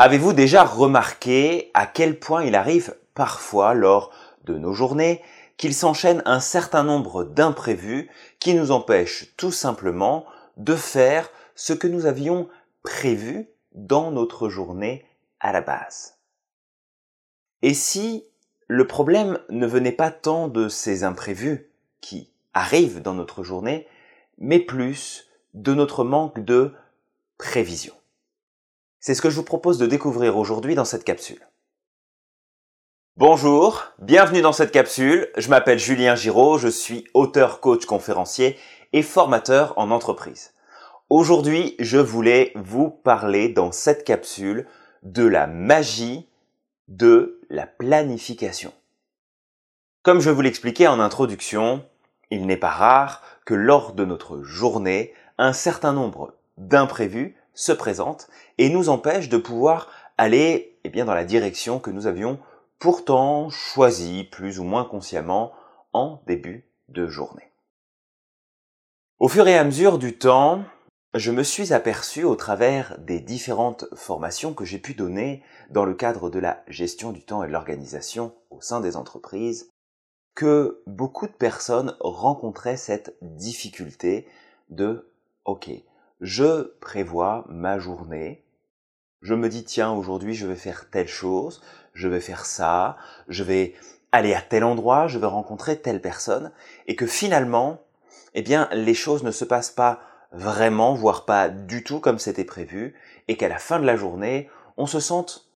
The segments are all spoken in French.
Avez-vous déjà remarqué à quel point il arrive parfois lors de nos journées qu'il s'enchaîne un certain nombre d'imprévus qui nous empêchent tout simplement de faire ce que nous avions prévu dans notre journée à la base? Et si le problème ne venait pas tant de ces imprévus qui arrivent dans notre journée, mais plus de notre manque de prévision? C'est ce que je vous propose de découvrir aujourd'hui dans cette capsule. Bonjour, bienvenue dans cette capsule. Je m'appelle Julien Giraud, je suis auteur, coach, conférencier et formateur en entreprise. Aujourd'hui, je voulais vous parler dans cette capsule de la magie de la planification. Comme je vous l'expliquais en introduction, il n'est pas rare que lors de notre journée, un certain nombre d'imprévus se présente et nous empêche de pouvoir aller eh bien, dans la direction que nous avions pourtant choisie plus ou moins consciemment en début de journée. Au fur et à mesure du temps, je me suis aperçu au travers des différentes formations que j'ai pu donner dans le cadre de la gestion du temps et de l'organisation au sein des entreprises que beaucoup de personnes rencontraient cette difficulté de OK, je prévois ma journée, je me dis tiens aujourd'hui je vais faire telle chose, je vais faire ça, je vais aller à tel endroit, je vais rencontrer telle personne, et que finalement, eh bien les choses ne se passent pas vraiment, voire pas du tout comme c'était prévu, et qu'à la fin de la journée, on se sente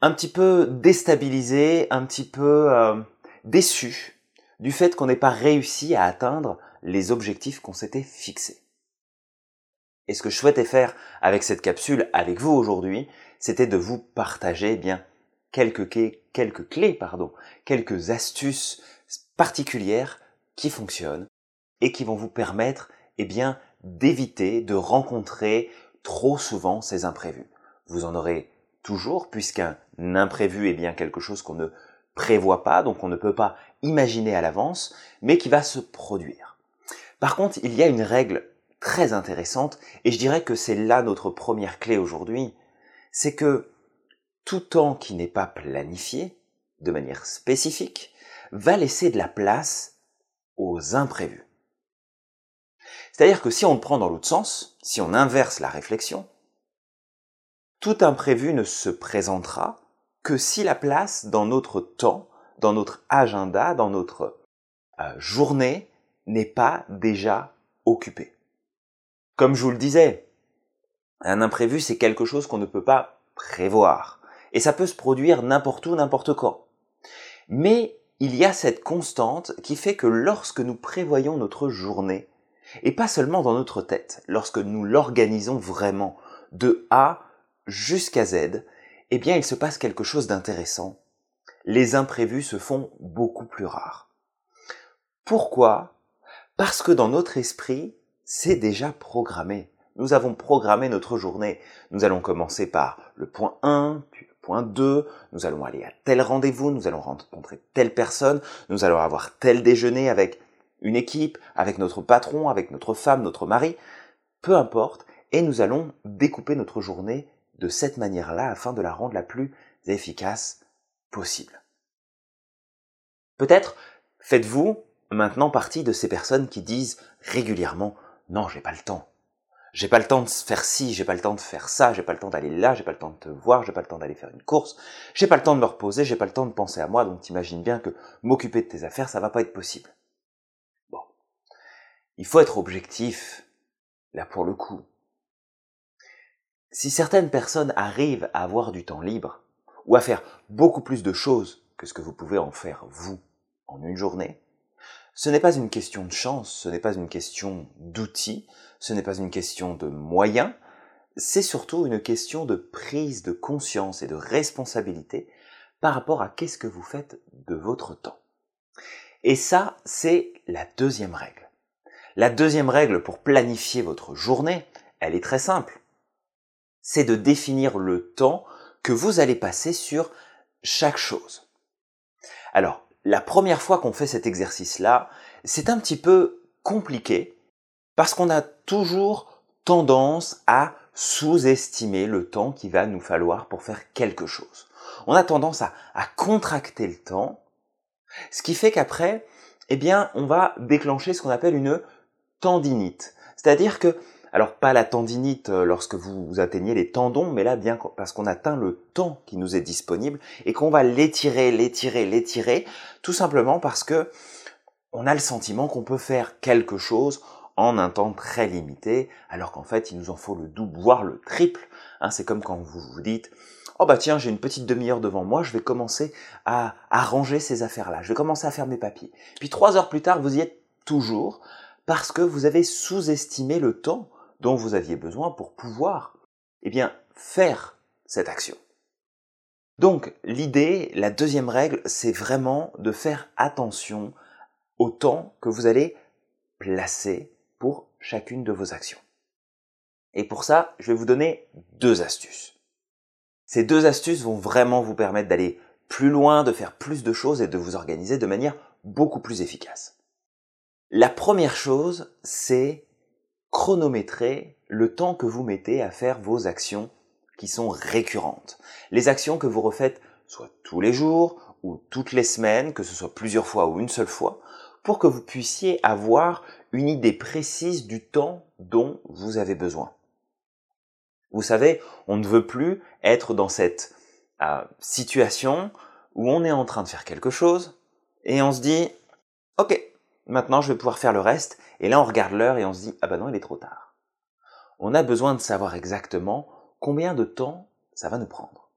un petit peu déstabilisé, un petit peu euh, déçu du fait qu'on n'ait pas réussi à atteindre les objectifs qu'on s'était fixés. Et ce que je souhaitais faire avec cette capsule, avec vous aujourd'hui, c'était de vous partager eh bien quelques clés, quelques pardon, quelques astuces particulières qui fonctionnent et qui vont vous permettre, eh bien, d'éviter de rencontrer trop souvent ces imprévus. Vous en aurez toujours, puisqu'un imprévu est bien quelque chose qu'on ne prévoit pas, donc on ne peut pas imaginer à l'avance, mais qui va se produire. Par contre, il y a une règle très intéressante, et je dirais que c'est là notre première clé aujourd'hui, c'est que tout temps qui n'est pas planifié, de manière spécifique, va laisser de la place aux imprévus. C'est-à-dire que si on le prend dans l'autre sens, si on inverse la réflexion, tout imprévu ne se présentera que si la place dans notre temps, dans notre agenda, dans notre euh, journée n'est pas déjà occupée. Comme je vous le disais, un imprévu, c'est quelque chose qu'on ne peut pas prévoir. Et ça peut se produire n'importe où, n'importe quand. Mais il y a cette constante qui fait que lorsque nous prévoyons notre journée, et pas seulement dans notre tête, lorsque nous l'organisons vraiment de A jusqu'à Z, eh bien il se passe quelque chose d'intéressant. Les imprévus se font beaucoup plus rares. Pourquoi? Parce que dans notre esprit, c'est déjà programmé. Nous avons programmé notre journée. Nous allons commencer par le point 1, puis le point 2, nous allons aller à tel rendez-vous, nous allons rencontrer telle personne, nous allons avoir tel déjeuner avec une équipe, avec notre patron, avec notre femme, notre mari, peu importe, et nous allons découper notre journée de cette manière-là afin de la rendre la plus efficace possible. Peut-être faites-vous maintenant partie de ces personnes qui disent régulièrement non, j'ai pas le temps. J'ai pas le temps de faire ci, j'ai pas le temps de faire ça, j'ai pas le temps d'aller là, j'ai pas le temps de te voir, j'ai pas le temps d'aller faire une course, j'ai pas le temps de me reposer, j'ai pas le temps de penser à moi, donc t'imagines bien que m'occuper de tes affaires, ça va pas être possible. Bon. Il faut être objectif, là pour le coup. Si certaines personnes arrivent à avoir du temps libre, ou à faire beaucoup plus de choses que ce que vous pouvez en faire vous en une journée, ce n'est pas une question de chance, ce n'est pas une question d'outils, ce n'est pas une question de moyens, c'est surtout une question de prise de conscience et de responsabilité par rapport à qu'est-ce que vous faites de votre temps. Et ça, c'est la deuxième règle. La deuxième règle pour planifier votre journée, elle est très simple. C'est de définir le temps que vous allez passer sur chaque chose. Alors, la première fois qu'on fait cet exercice-là, c'est un petit peu compliqué parce qu'on a toujours tendance à sous-estimer le temps qu'il va nous falloir pour faire quelque chose. On a tendance à, contracter le temps, ce qui fait qu'après, eh bien, on va déclencher ce qu'on appelle une tendinite. C'est-à-dire que, alors pas la tendinite euh, lorsque vous, atteignez les tendons, mais là bien parce qu'on atteint le temps qui nous est disponible et qu'on va l'étirer, l'étirer, l'étirer, tout simplement parce que on a le sentiment qu'on peut faire quelque chose en un temps très limité, alors qu'en fait il nous en faut le double, voire le triple. Hein, c'est comme quand vous vous dites oh bah tiens j'ai une petite demi-heure devant moi, je vais commencer à, à ranger ces affaires-là, je vais commencer à faire mes papiers. Puis trois heures plus tard vous y êtes toujours parce que vous avez sous-estimé le temps dont vous aviez besoin pour pouvoir eh faire cette action. Donc l'idée, la deuxième règle, c'est vraiment de faire attention au temps que vous allez placer pour chacune de vos actions. Et pour ça, je vais vous donner deux astuces. Ces deux astuces vont vraiment vous permettre d'aller plus loin, de faire plus de choses et de vous organiser de manière beaucoup plus efficace. La première chose, c'est chronométrer le temps que vous mettez à faire vos actions qui sont récurrentes. Les actions que vous refaites soit tous les jours ou toutes les semaines, que ce soit plusieurs fois ou une seule fois, pour que vous puissiez avoir une idée précise du temps dont vous avez besoin. Vous savez, on ne veut plus être dans cette euh, situation où on est en train de faire quelque chose et on se dit, ok, maintenant je vais pouvoir faire le reste, et là on regarde l'heure et on se dit, ah ben non, il est trop tard. On a besoin de savoir exactement combien de temps ça va nous prendre.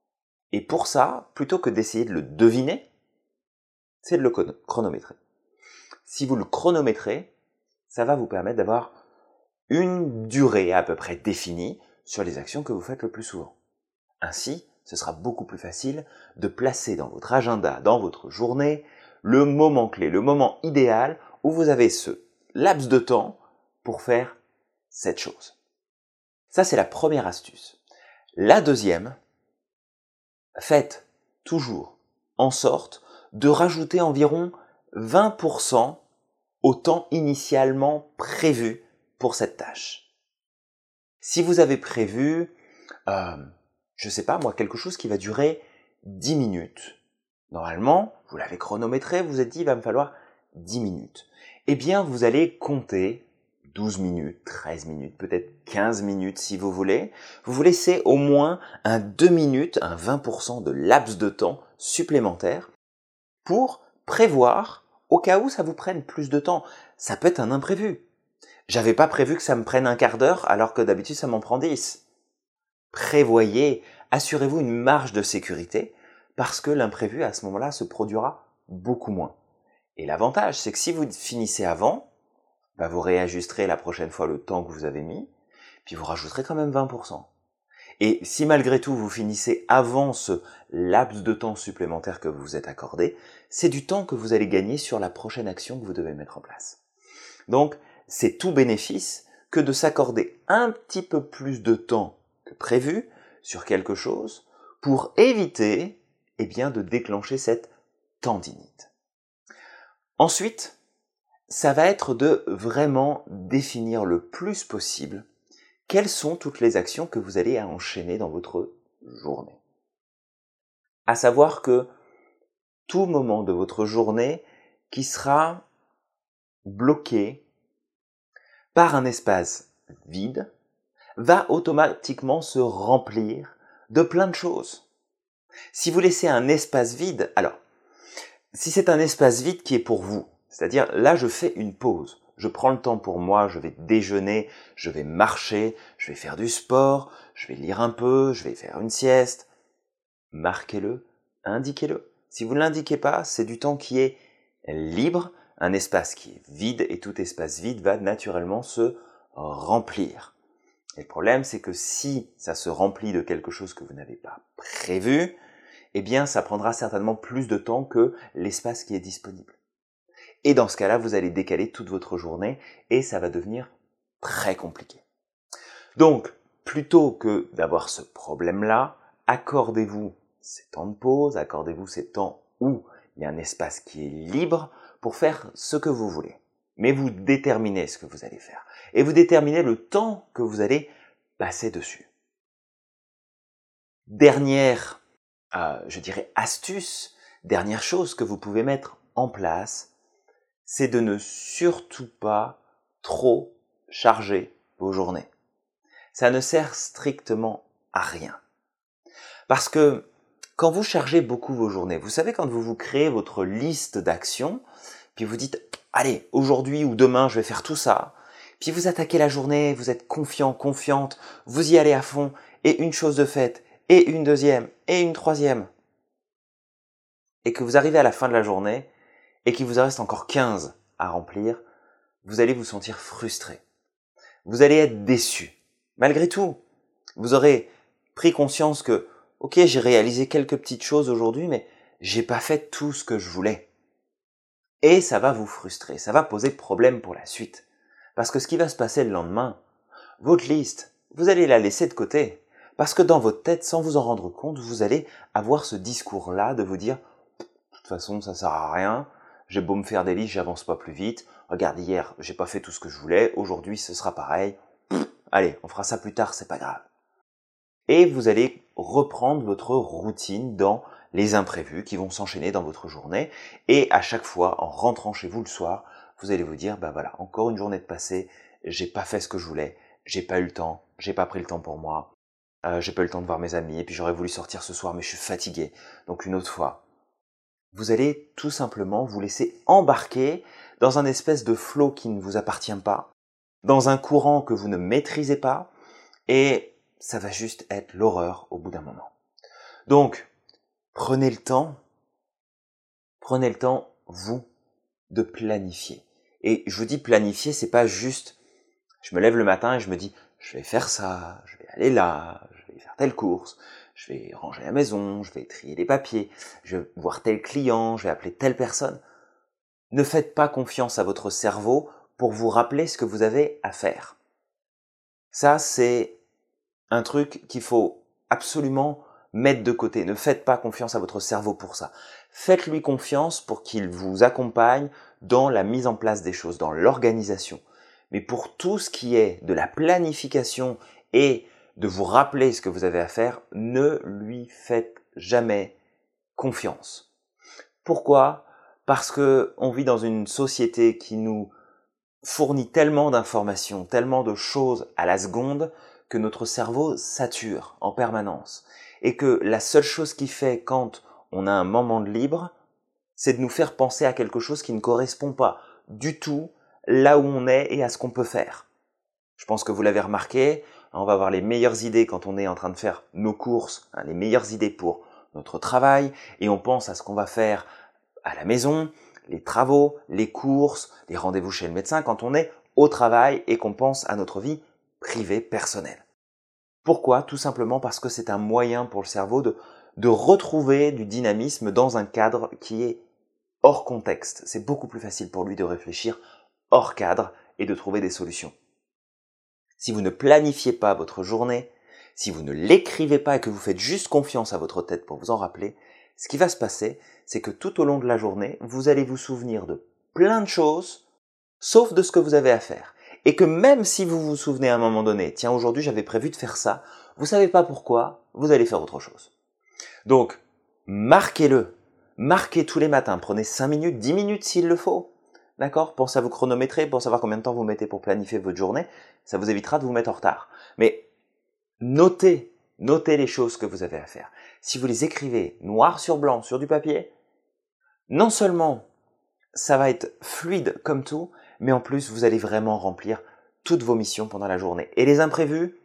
Et pour ça, plutôt que d'essayer de le deviner, c'est de le chronométrer. Si vous le chronométrez, ça va vous permettre d'avoir une durée à peu près définie sur les actions que vous faites le plus souvent. Ainsi, ce sera beaucoup plus facile de placer dans votre agenda, dans votre journée, le moment clé, le moment idéal où vous avez ce laps de temps pour faire cette chose. Ça, c'est la première astuce. La deuxième, faites toujours en sorte de rajouter environ 20% au temps initialement prévu pour cette tâche. Si vous avez prévu, euh, je sais pas moi, quelque chose qui va durer 10 minutes, normalement, vous l'avez chronométré, vous vous êtes dit, il va me falloir 10 minutes. Eh bien, vous allez compter 12 minutes, 13 minutes, peut-être 15 minutes si vous voulez. Vous vous laissez au moins un 2 minutes, un 20% de laps de temps supplémentaire pour prévoir au cas où ça vous prenne plus de temps. Ça peut être un imprévu. J'avais pas prévu que ça me prenne un quart d'heure alors que d'habitude ça m'en prend 10. Prévoyez, assurez-vous une marge de sécurité parce que l'imprévu à ce moment-là se produira beaucoup moins. Et l'avantage, c'est que si vous finissez avant, bah vous réajusterez la prochaine fois le temps que vous avez mis, puis vous rajouterez quand même 20%. Et si malgré tout vous finissez avant ce laps de temps supplémentaire que vous vous êtes accordé, c'est du temps que vous allez gagner sur la prochaine action que vous devez mettre en place. Donc, c'est tout bénéfice que de s'accorder un petit peu plus de temps que prévu sur quelque chose pour éviter, eh bien, de déclencher cette tendinite. Ensuite, ça va être de vraiment définir le plus possible quelles sont toutes les actions que vous allez enchaîner dans votre journée. À savoir que tout moment de votre journée qui sera bloqué par un espace vide va automatiquement se remplir de plein de choses. Si vous laissez un espace vide, alors, si c'est un espace vide qui est pour vous, c'est-à-dire là je fais une pause, je prends le temps pour moi, je vais déjeuner, je vais marcher, je vais faire du sport, je vais lire un peu, je vais faire une sieste, marquez-le, indiquez-le. Si vous ne l'indiquez pas, c'est du temps qui est libre, un espace qui est vide, et tout espace vide va naturellement se remplir. Et le problème, c'est que si ça se remplit de quelque chose que vous n'avez pas prévu, eh bien, ça prendra certainement plus de temps que l'espace qui est disponible. Et dans ce cas-là, vous allez décaler toute votre journée et ça va devenir très compliqué. Donc, plutôt que d'avoir ce problème-là, accordez-vous ces temps de pause, accordez-vous ces temps où il y a un espace qui est libre pour faire ce que vous voulez. Mais vous déterminez ce que vous allez faire. Et vous déterminez le temps que vous allez passer dessus. Dernière, je dirais, astuce, dernière chose que vous pouvez mettre en place, c'est de ne surtout pas trop charger vos journées. Ça ne sert strictement à rien. Parce que quand vous chargez beaucoup vos journées, vous savez quand vous vous créez votre liste d'actions, puis vous dites, allez, aujourd'hui ou demain, je vais faire tout ça, puis vous attaquez la journée, vous êtes confiant, confiante, vous y allez à fond, et une chose de faite, et une deuxième, et une troisième, et que vous arrivez à la fin de la journée, et qu'il vous en reste encore 15 à remplir, vous allez vous sentir frustré. Vous allez être déçu. Malgré tout, vous aurez pris conscience que, ok, j'ai réalisé quelques petites choses aujourd'hui, mais j'ai pas fait tout ce que je voulais. Et ça va vous frustrer, ça va poser problème pour la suite. Parce que ce qui va se passer le lendemain, votre liste, vous allez la laisser de côté. Parce que dans votre tête, sans vous en rendre compte, vous allez avoir ce discours-là de vous dire, de toute façon, ça sert à rien, j'ai beau me faire des listes, j'avance pas plus vite, regarde hier, j'ai pas fait tout ce que je voulais, aujourd'hui ce sera pareil, allez, on fera ça plus tard, c'est pas grave. Et vous allez reprendre votre routine dans les imprévus qui vont s'enchaîner dans votre journée, et à chaque fois, en rentrant chez vous le soir, vous allez vous dire, bah voilà, encore une journée de passé, j'ai pas fait ce que je voulais, j'ai pas eu le temps, j'ai pas pris le temps pour moi, euh, j'ai pas eu le temps de voir mes amis, et puis j'aurais voulu sortir ce soir, mais je suis fatigué, donc une autre fois. Vous allez tout simplement vous laisser embarquer dans un espèce de flot qui ne vous appartient pas, dans un courant que vous ne maîtrisez pas, et ça va juste être l'horreur au bout d'un moment. Donc, prenez le temps, prenez le temps, vous, de planifier. Et je vous dis planifier, c'est pas juste, je me lève le matin et je me dis, je vais faire ça, je vais aller là, je vais faire telle course, je vais ranger la maison, je vais trier les papiers, je vais voir tel client, je vais appeler telle personne. Ne faites pas confiance à votre cerveau pour vous rappeler ce que vous avez à faire. Ça, c'est un truc qu'il faut absolument mettre de côté. Ne faites pas confiance à votre cerveau pour ça. Faites-lui confiance pour qu'il vous accompagne dans la mise en place des choses, dans l'organisation. Mais pour tout ce qui est de la planification et de vous rappeler ce que vous avez à faire, ne lui faites jamais confiance. Pourquoi? Parce que on vit dans une société qui nous fournit tellement d'informations, tellement de choses à la seconde que notre cerveau sature en permanence et que la seule chose qui fait quand on a un moment de libre, c'est de nous faire penser à quelque chose qui ne correspond pas du tout là où on est et à ce qu'on peut faire. Je pense que vous l'avez remarqué, on va avoir les meilleures idées quand on est en train de faire nos courses, hein, les meilleures idées pour notre travail, et on pense à ce qu'on va faire à la maison, les travaux, les courses, les rendez-vous chez le médecin quand on est au travail et qu'on pense à notre vie privée personnelle. Pourquoi? Tout simplement parce que c'est un moyen pour le cerveau de, de retrouver du dynamisme dans un cadre qui est hors contexte. C'est beaucoup plus facile pour lui de réfléchir hors cadre et de trouver des solutions. Si vous ne planifiez pas votre journée, si vous ne l'écrivez pas et que vous faites juste confiance à votre tête pour vous en rappeler, ce qui va se passer, c'est que tout au long de la journée, vous allez vous souvenir de plein de choses, sauf de ce que vous avez à faire. Et que même si vous vous souvenez à un moment donné, tiens, aujourd'hui j'avais prévu de faire ça, vous savez pas pourquoi, vous allez faire autre chose. Donc, marquez-le. Marquez tous les matins. Prenez 5 minutes, 10 minutes s'il le faut. D'accord? Pensez à vous chronométrer pour savoir combien de temps vous mettez pour planifier votre journée. Ça vous évitera de vous mettre en retard. Mais notez, notez les choses que vous avez à faire. Si vous les écrivez noir sur blanc sur du papier, non seulement ça va être fluide comme tout, mais en plus vous allez vraiment remplir toutes vos missions pendant la journée. Et les imprévus,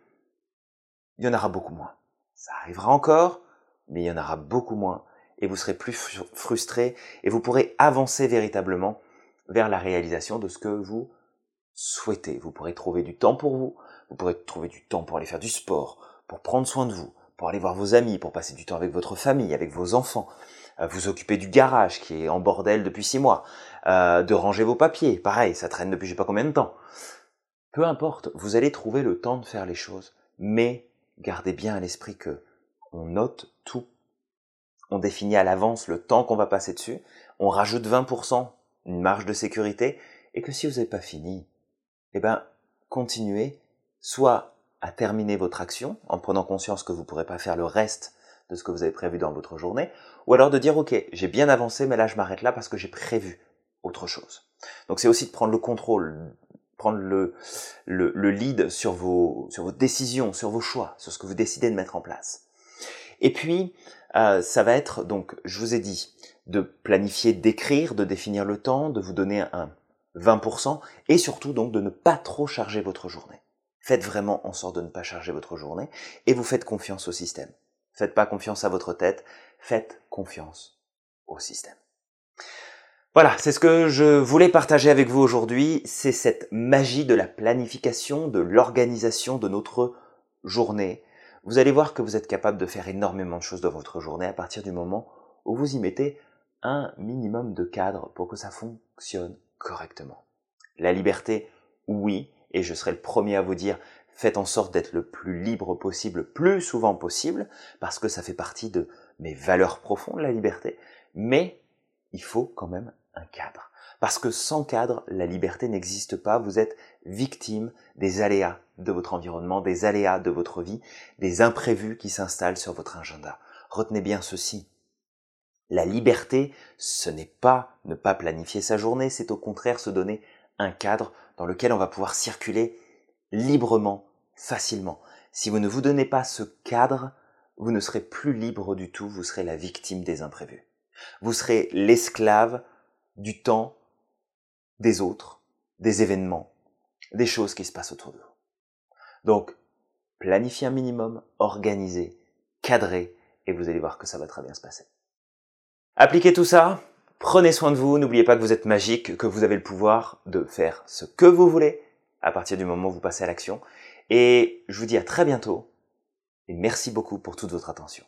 il y en aura beaucoup moins. Ça arrivera encore, mais il y en aura beaucoup moins. Et vous serez plus frustré et vous pourrez avancer véritablement vers la réalisation de ce que vous souhaitez. Vous pourrez trouver du temps pour vous, vous pourrez trouver du temps pour aller faire du sport, pour prendre soin de vous, pour aller voir vos amis, pour passer du temps avec votre famille, avec vos enfants, euh, vous occuper du garage qui est en bordel depuis six mois, euh, de ranger vos papiers, pareil, ça traîne depuis je sais pas combien de temps. Peu importe, vous allez trouver le temps de faire les choses, mais gardez bien à l'esprit que on note tout. On définit à l'avance le temps qu'on va passer dessus, on rajoute 20% une marge de sécurité, et que si vous n'avez pas fini, eh ben, continuez, soit à terminer votre action en prenant conscience que vous ne pourrez pas faire le reste de ce que vous avez prévu dans votre journée, ou alors de dire ok, j'ai bien avancé, mais là je m'arrête là parce que j'ai prévu autre chose. Donc c'est aussi de prendre le contrôle, prendre le, le, lead sur vos, sur vos décisions, sur vos choix, sur ce que vous décidez de mettre en place. Et puis, euh, ça va être, donc, je vous ai dit, de planifier, d'écrire, de définir le temps, de vous donner un 20%, et surtout donc de ne pas trop charger votre journée. Faites vraiment en sorte de ne pas charger votre journée, et vous faites confiance au système. Faites pas confiance à votre tête, faites confiance au système. Voilà, c'est ce que je voulais partager avec vous aujourd'hui, c'est cette magie de la planification, de l'organisation de notre journée. Vous allez voir que vous êtes capable de faire énormément de choses dans votre journée à partir du moment où vous y mettez un minimum de cadre pour que ça fonctionne correctement. La liberté, oui, et je serai le premier à vous dire, faites en sorte d'être le plus libre possible, plus souvent possible, parce que ça fait partie de mes valeurs profondes, la liberté, mais il faut quand même un cadre. Parce que sans cadre, la liberté n'existe pas. Vous êtes victime des aléas de votre environnement, des aléas de votre vie, des imprévus qui s'installent sur votre agenda. Retenez bien ceci. La liberté, ce n'est pas ne pas planifier sa journée, c'est au contraire se donner un cadre dans lequel on va pouvoir circuler librement, facilement. Si vous ne vous donnez pas ce cadre, vous ne serez plus libre du tout, vous serez la victime des imprévus. Vous serez l'esclave du temps, des autres, des événements, des choses qui se passent autour de vous. Donc, planifiez un minimum, organisez, cadrez, et vous allez voir que ça va très bien se passer. Appliquez tout ça, prenez soin de vous, n'oubliez pas que vous êtes magique, que vous avez le pouvoir de faire ce que vous voulez à partir du moment où vous passez à l'action. Et je vous dis à très bientôt, et merci beaucoup pour toute votre attention.